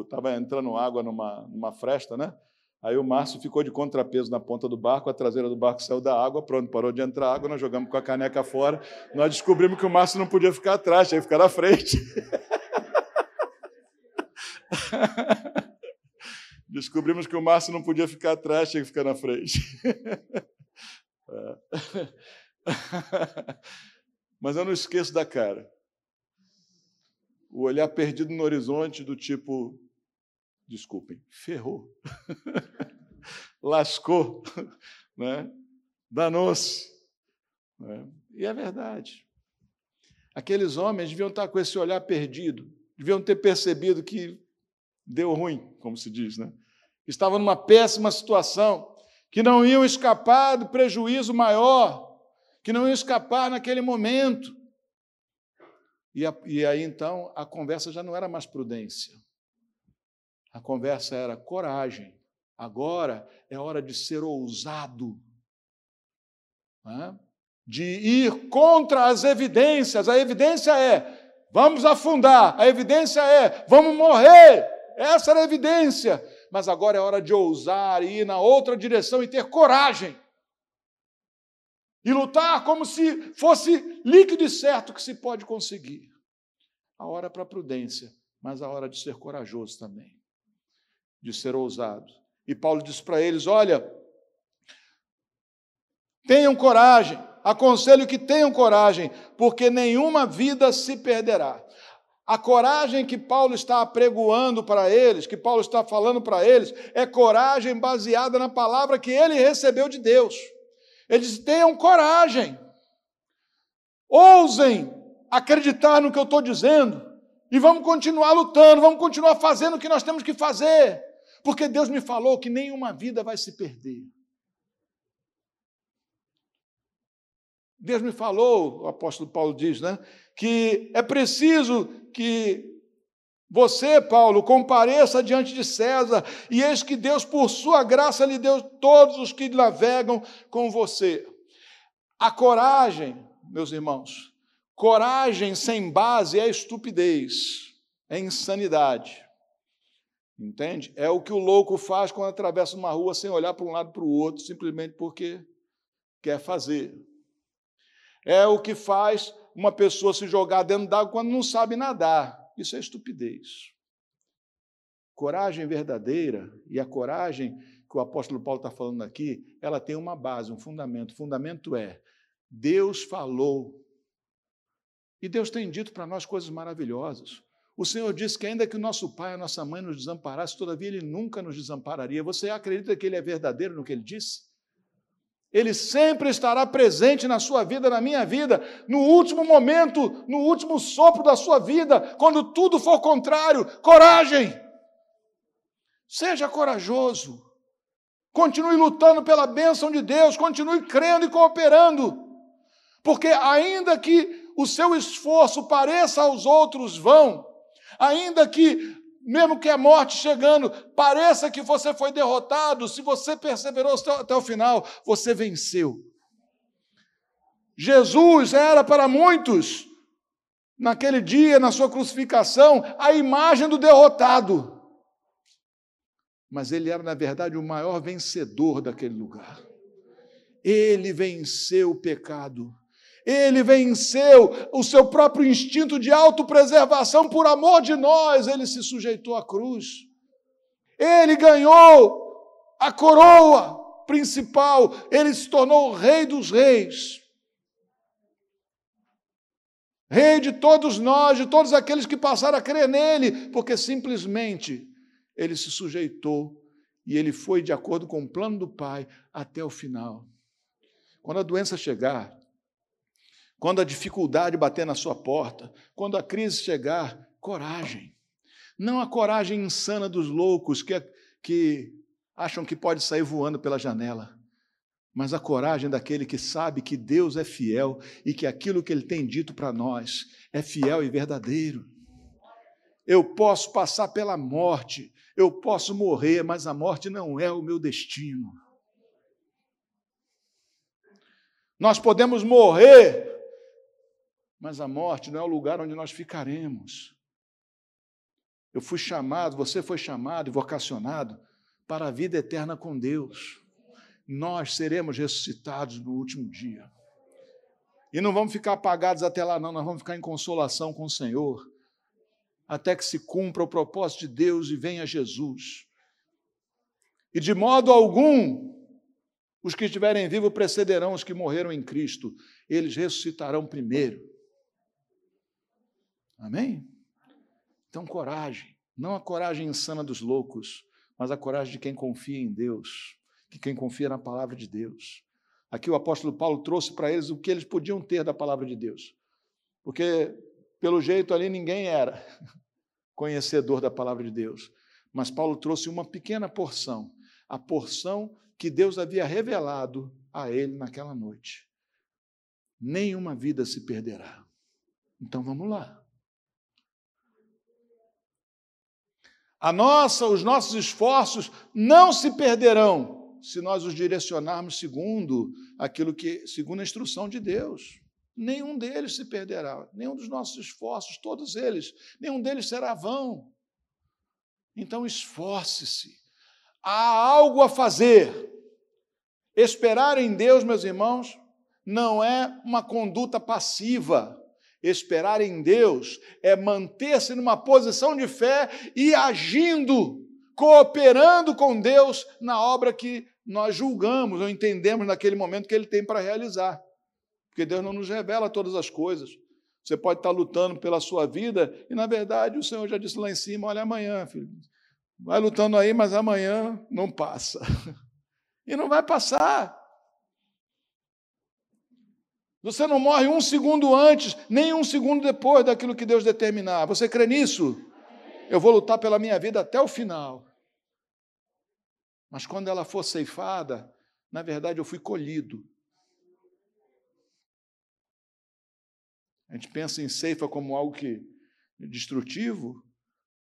[SPEAKER 1] estava entrando água numa, numa fresta, né? Aí o Márcio ficou de contrapeso na ponta do barco, a traseira do barco saiu da água, pronto, parou de entrar água, nós jogamos com a caneca fora. Nós descobrimos que o Márcio não podia ficar atrás, tinha que ficar na frente. Descobrimos que o Márcio não podia ficar atrás, tinha que ficar na frente. Mas eu não esqueço da cara. O olhar perdido no horizonte, do tipo, desculpem, ferrou, lascou, né? danou-se. Né? E é verdade. Aqueles homens deviam estar com esse olhar perdido, deviam ter percebido que deu ruim, como se diz, né? Estavam numa péssima situação, que não iam escapar do prejuízo maior, que não iam escapar naquele momento. E, a, e aí então a conversa já não era mais prudência, a conversa era coragem. Agora é hora de ser ousado, né? de ir contra as evidências. A evidência é: vamos afundar, a evidência é: vamos morrer. Essa era a evidência. Mas agora é hora de ousar e ir na outra direção e ter coragem. E lutar como se fosse líquido e certo que se pode conseguir. A hora para a prudência, mas a hora de ser corajoso também de ser ousado. E Paulo diz para eles: olha, tenham coragem, aconselho que tenham coragem, porque nenhuma vida se perderá. A coragem que Paulo está apregoando para eles, que Paulo está falando para eles, é coragem baseada na palavra que ele recebeu de Deus. Ele diz: tenham coragem, ousem acreditar no que eu estou dizendo, e vamos continuar lutando, vamos continuar fazendo o que nós temos que fazer porque Deus me falou que nenhuma vida vai se perder. Deus me falou, o apóstolo Paulo diz, né, que é preciso que você, Paulo, compareça diante de César, e eis que Deus, por sua graça, lhe deu todos os que navegam com você. A coragem, meus irmãos, coragem sem base é estupidez, é insanidade. Entende? É o que o louco faz quando atravessa uma rua sem olhar para um lado para o outro, simplesmente porque quer fazer. É o que faz uma pessoa se jogar dentro d'água quando não sabe nadar. Isso é estupidez. Coragem verdadeira, e a coragem que o apóstolo Paulo está falando aqui, ela tem uma base, um fundamento. O fundamento é: Deus falou. E Deus tem dito para nós coisas maravilhosas. O Senhor disse que, ainda que o nosso pai a nossa mãe nos desamparassem, todavia Ele nunca nos desampararia. Você acredita que Ele é verdadeiro no que Ele disse? Ele sempre estará presente na sua vida, na minha vida, no último momento, no último sopro da sua vida, quando tudo for contrário. Coragem! Seja corajoso. Continue lutando pela bênção de Deus, continue crendo e cooperando. Porque ainda que o seu esforço pareça aos outros vão, ainda que mesmo que a morte chegando, pareça que você foi derrotado, se você perseverou até o final, você venceu. Jesus era para muitos, naquele dia, na sua crucificação, a imagem do derrotado. Mas ele era, na verdade, o maior vencedor daquele lugar. Ele venceu o pecado. Ele venceu o seu próprio instinto de autopreservação por amor de nós, ele se sujeitou à cruz. Ele ganhou a coroa principal, ele se tornou o rei dos reis. Rei de todos nós, de todos aqueles que passaram a crer nele, porque simplesmente ele se sujeitou e ele foi de acordo com o plano do Pai até o final. Quando a doença chegar, quando a dificuldade bater na sua porta, quando a crise chegar, coragem. Não a coragem insana dos loucos que, que acham que pode sair voando pela janela, mas a coragem daquele que sabe que Deus é fiel e que aquilo que ele tem dito para nós é fiel e verdadeiro. Eu posso passar pela morte, eu posso morrer, mas a morte não é o meu destino. Nós podemos morrer mas a morte não é o lugar onde nós ficaremos. Eu fui chamado, você foi chamado e vocacionado para a vida eterna com Deus. Nós seremos ressuscitados no último dia. E não vamos ficar apagados até lá, não, nós vamos ficar em consolação com o Senhor, até que se cumpra o propósito de Deus e venha Jesus. E de modo algum, os que estiverem vivos precederão os que morreram em Cristo, eles ressuscitarão primeiro. Amém? Então, coragem. Não a coragem insana dos loucos, mas a coragem de quem confia em Deus, de quem confia na palavra de Deus. Aqui o apóstolo Paulo trouxe para eles o que eles podiam ter da palavra de Deus. Porque, pelo jeito, ali ninguém era conhecedor da palavra de Deus. Mas Paulo trouxe uma pequena porção, a porção que Deus havia revelado a ele naquela noite. Nenhuma vida se perderá. Então vamos lá. A nossa, os nossos esforços não se perderão se nós os direcionarmos segundo aquilo que, segundo a instrução de Deus. Nenhum deles se perderá, nenhum dos nossos esforços, todos eles, nenhum deles será vão. Então esforce-se. Há algo a fazer. Esperar em Deus, meus irmãos, não é uma conduta passiva Esperar em Deus é manter-se numa posição de fé e agindo, cooperando com Deus na obra que nós julgamos ou entendemos naquele momento que Ele tem para realizar. Porque Deus não nos revela todas as coisas. Você pode estar lutando pela sua vida e, na verdade, o Senhor já disse lá em cima: olha, amanhã, filho, vai lutando aí, mas amanhã não passa. E não vai passar. Você não morre um segundo antes, nem um segundo depois daquilo que Deus determinar. Você crê nisso? Eu vou lutar pela minha vida até o final. Mas quando ela for ceifada, na verdade eu fui colhido. A gente pensa em ceifa como algo que é destrutivo,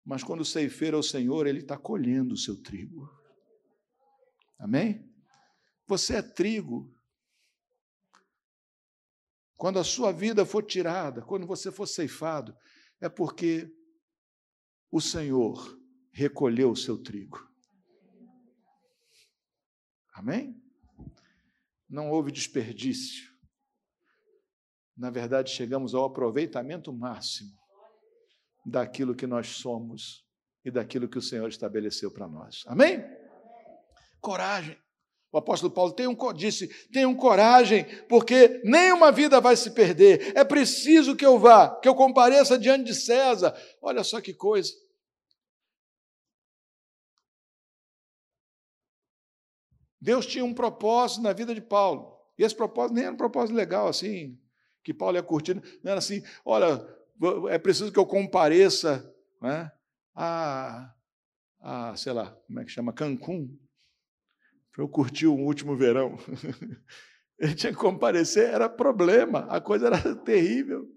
[SPEAKER 1] mas quando o ceifeiro é o Senhor, ele está colhendo o seu trigo. Amém? Você é trigo quando a sua vida for tirada, quando você for ceifado, é porque o Senhor recolheu o seu trigo. Amém? Não houve desperdício. Na verdade, chegamos ao aproveitamento máximo daquilo que nós somos e daquilo que o Senhor estabeleceu para nós. Amém? Coragem. O apóstolo Paulo tenham, disse: tenham coragem, porque nenhuma vida vai se perder. É preciso que eu vá, que eu compareça diante de César. Olha só que coisa. Deus tinha um propósito na vida de Paulo. E esse propósito nem era um propósito legal assim, que Paulo ia curtindo. Não era assim, olha, é preciso que eu compareça né, a, a, sei lá, como é que chama, Cancún, para eu curtir o último verão. Ele tinha que comparecer, era problema, a coisa era terrível.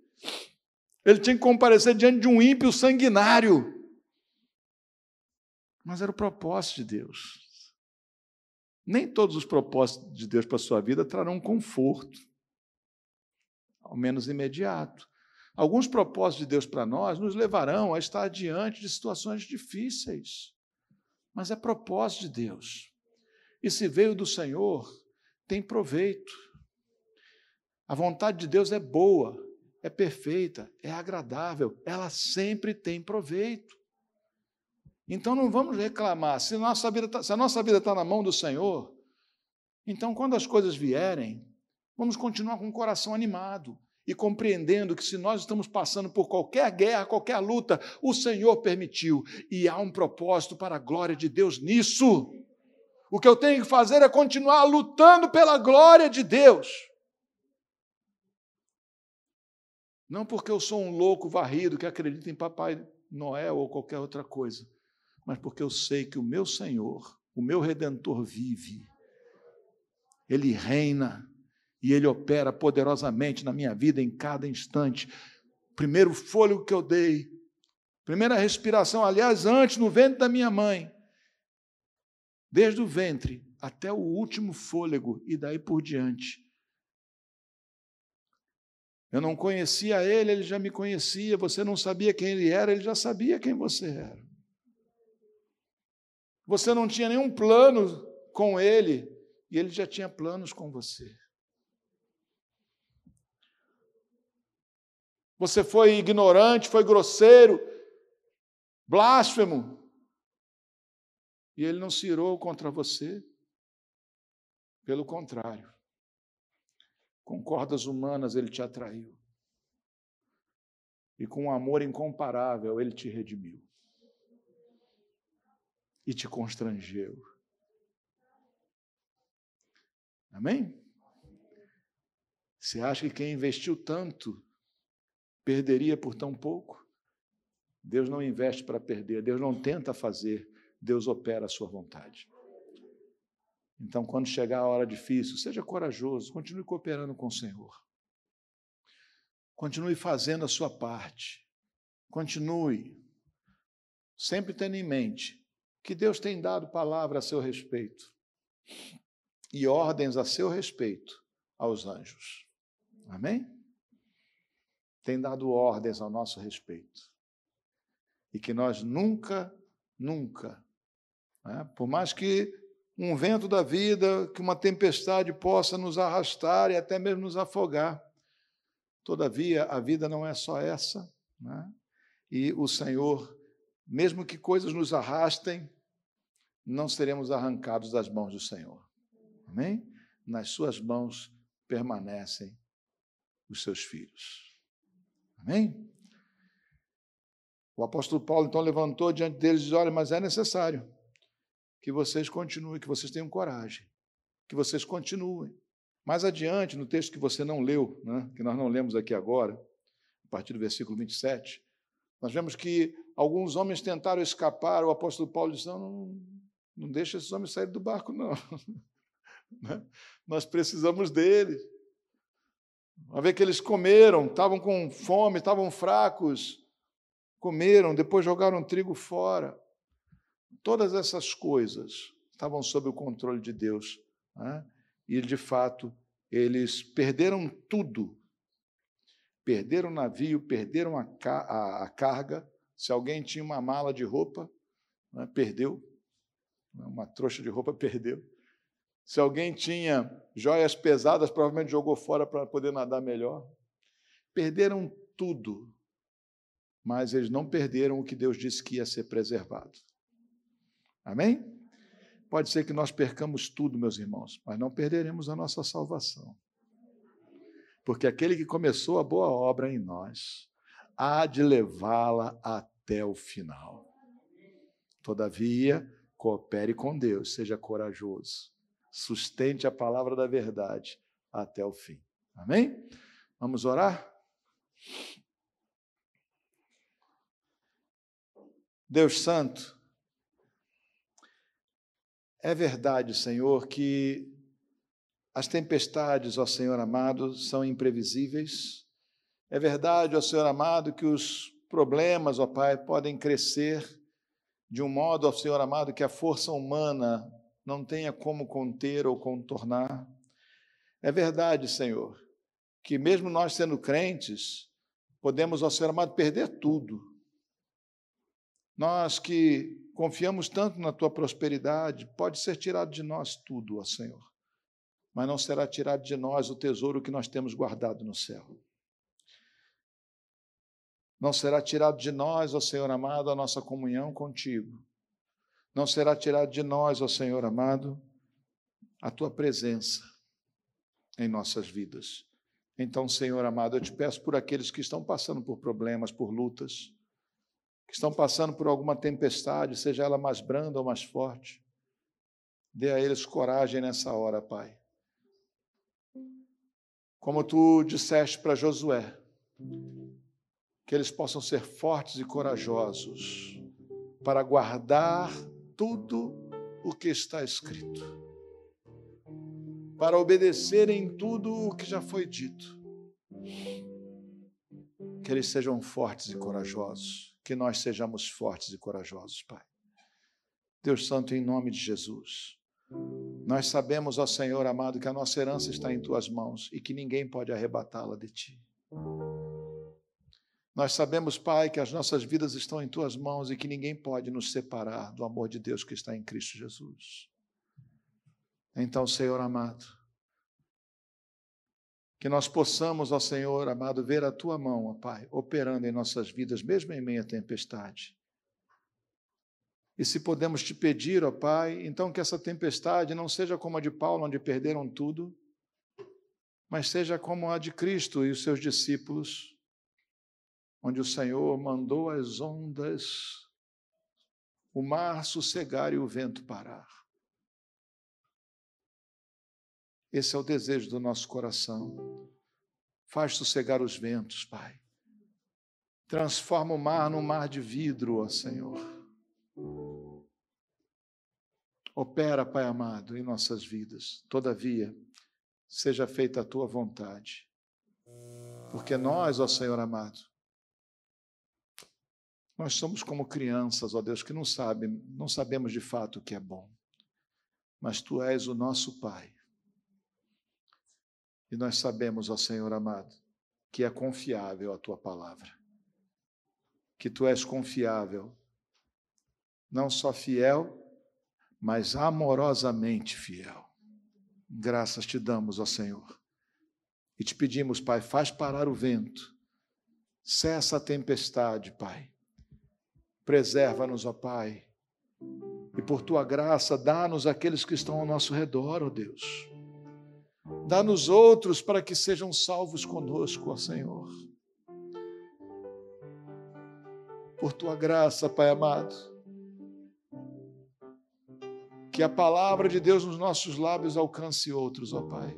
[SPEAKER 1] Ele tinha que comparecer diante de um ímpio sanguinário. Mas era o propósito de Deus. Nem todos os propósitos de Deus para a sua vida trarão conforto, ao menos imediato. Alguns propósitos de Deus para nós nos levarão a estar diante de situações difíceis, mas é propósito de Deus. E se veio do Senhor, tem proveito. A vontade de Deus é boa, é perfeita, é agradável, ela sempre tem proveito. Então não vamos reclamar. Se, tá, a nossa vida está na mão do Senhor, então quando as coisas vierem, vamos continuar com o coração animado e compreendendo que se nós estamos passando por qualquer guerra, qualquer luta, o Senhor permitiu e há um propósito para a glória de Deus nisso. O que eu tenho que fazer é continuar lutando pela glória de Deus. Não porque eu sou um louco varrido que acredita em Papai Noel ou qualquer outra coisa, mas porque eu sei que o meu Senhor, o meu Redentor vive. Ele reina e ele opera poderosamente na minha vida em cada instante. Primeiro fôlego que eu dei, primeira respiração, aliás, antes no ventre da minha mãe, desde o ventre até o último fôlego e daí por diante. Eu não conhecia ele, ele já me conhecia. Você não sabia quem ele era, ele já sabia quem você era. Você não tinha nenhum plano com ele e ele já tinha planos com você. Você foi ignorante, foi grosseiro, blasfemo. E ele não se irou contra você. Pelo contrário. Com cordas humanas ele te atraiu. E com um amor incomparável ele te redimiu e te constrangeu. Amém? Você acha que quem investiu tanto perderia por tão pouco? Deus não investe para perder, Deus não tenta fazer, Deus opera a sua vontade. Então, quando chegar a hora difícil, seja corajoso, continue cooperando com o Senhor. Continue fazendo a sua parte. Continue, sempre tendo em mente que Deus tem dado palavra a seu respeito e ordens a seu respeito aos anjos. Amém? Tem dado ordens ao nosso respeito. E que nós nunca, nunca, né, por mais que um vento da vida, que uma tempestade possa nos arrastar e até mesmo nos afogar, todavia a vida não é só essa, né? e o Senhor, mesmo que coisas nos arrastem, não seremos arrancados das mãos do Senhor. Amém? Nas suas mãos permanecem os seus filhos. Amém? O apóstolo Paulo então levantou diante deles e disse: Olha, mas é necessário que vocês continuem, que vocês tenham coragem, que vocês continuem. Mais adiante, no texto que você não leu, né, que nós não lemos aqui agora, a partir do versículo 27, nós vemos que alguns homens tentaram escapar, o apóstolo Paulo disse: Não, não, não deixa esses homens saírem do barco, não. Né? Nós precisamos deles. Uma vez que eles comeram, estavam com fome, estavam fracos, comeram, depois jogaram trigo fora. Todas essas coisas estavam sob o controle de Deus. Né? E, de fato, eles perderam tudo. Perderam o navio, perderam a, a, a carga. Se alguém tinha uma mala de roupa, né, perdeu. Uma trouxa de roupa perdeu. Se alguém tinha joias pesadas, provavelmente jogou fora para poder nadar melhor. Perderam tudo, mas eles não perderam o que Deus disse que ia ser preservado. Amém? Pode ser que nós percamos tudo, meus irmãos, mas não perderemos a nossa salvação. Porque aquele que começou a boa obra em nós há de levá-la até o final. Todavia, Coopere com Deus, seja corajoso. Sustente a palavra da verdade até o fim. Amém? Vamos orar? Deus Santo, é verdade, Senhor, que As tempestades, ó Senhor amado, são imprevisíveis. É verdade, ó Senhor amado, que os problemas, ó Pai, podem crescer de um modo, ó Senhor amado, que a força humana não tenha como conter ou contornar. É verdade, Senhor, que mesmo nós sendo crentes, podemos, ó Senhor amado, perder tudo. Nós que confiamos tanto na tua prosperidade, pode ser tirado de nós tudo, ó Senhor, mas não será tirado de nós o tesouro que nós temos guardado no céu. Não será tirado de nós, ó Senhor amado, a nossa comunhão contigo. Não será tirado de nós, ó Senhor amado, a tua presença em nossas vidas. Então, Senhor amado, eu te peço por aqueles que estão passando por problemas, por lutas, que estão passando por alguma tempestade, seja ela mais branda ou mais forte, dê a eles coragem nessa hora, Pai. Como tu disseste para Josué, que eles possam ser fortes e corajosos para guardar tudo o que está escrito para obedecerem tudo o que já foi dito. Que eles sejam fortes e corajosos, que nós sejamos fortes e corajosos, Pai. Deus Santo, em nome de Jesus. Nós sabemos, ó Senhor amado, que a nossa herança está em tuas mãos e que ninguém pode arrebatá-la de ti. Nós sabemos, Pai, que as nossas vidas estão em tuas mãos e que ninguém pode nos separar do amor de Deus que está em Cristo Jesus. Então, Senhor amado, que nós possamos, ó Senhor amado, ver a tua mão, ó Pai, operando em nossas vidas, mesmo em meio à tempestade. E se podemos te pedir, ó Pai, então que essa tempestade não seja como a de Paulo, onde perderam tudo, mas seja como a de Cristo e os seus discípulos, onde o Senhor mandou as ondas, o mar sossegar e o vento parar. Esse é o desejo do nosso coração. Faz sossegar os ventos, Pai. Transforma o mar num mar de vidro, ó Senhor. Opera, Pai amado, em nossas vidas. Todavia, seja feita a tua vontade. Porque nós, ó Senhor amado, nós somos como crianças, ó Deus, que não sabem, não sabemos de fato o que é bom. Mas tu és o nosso Pai e nós sabemos, ó Senhor amado, que é confiável a tua palavra. Que tu és confiável, não só fiel, mas amorosamente fiel. Graças te damos, ó Senhor. E te pedimos, Pai, faz parar o vento. Cessa a tempestade, Pai. Preserva-nos, ó Pai. E por tua graça, dá-nos aqueles que estão ao nosso redor, ó Deus Dá-nos outros para que sejam salvos conosco, ó Senhor. Por tua graça, Pai amado. Que a palavra de Deus nos nossos lábios alcance outros, ó Pai.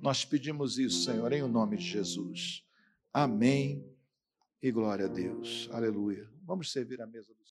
[SPEAKER 1] Nós pedimos isso, Senhor, em nome de Jesus. Amém e glória a Deus. Aleluia. Vamos servir a mesa do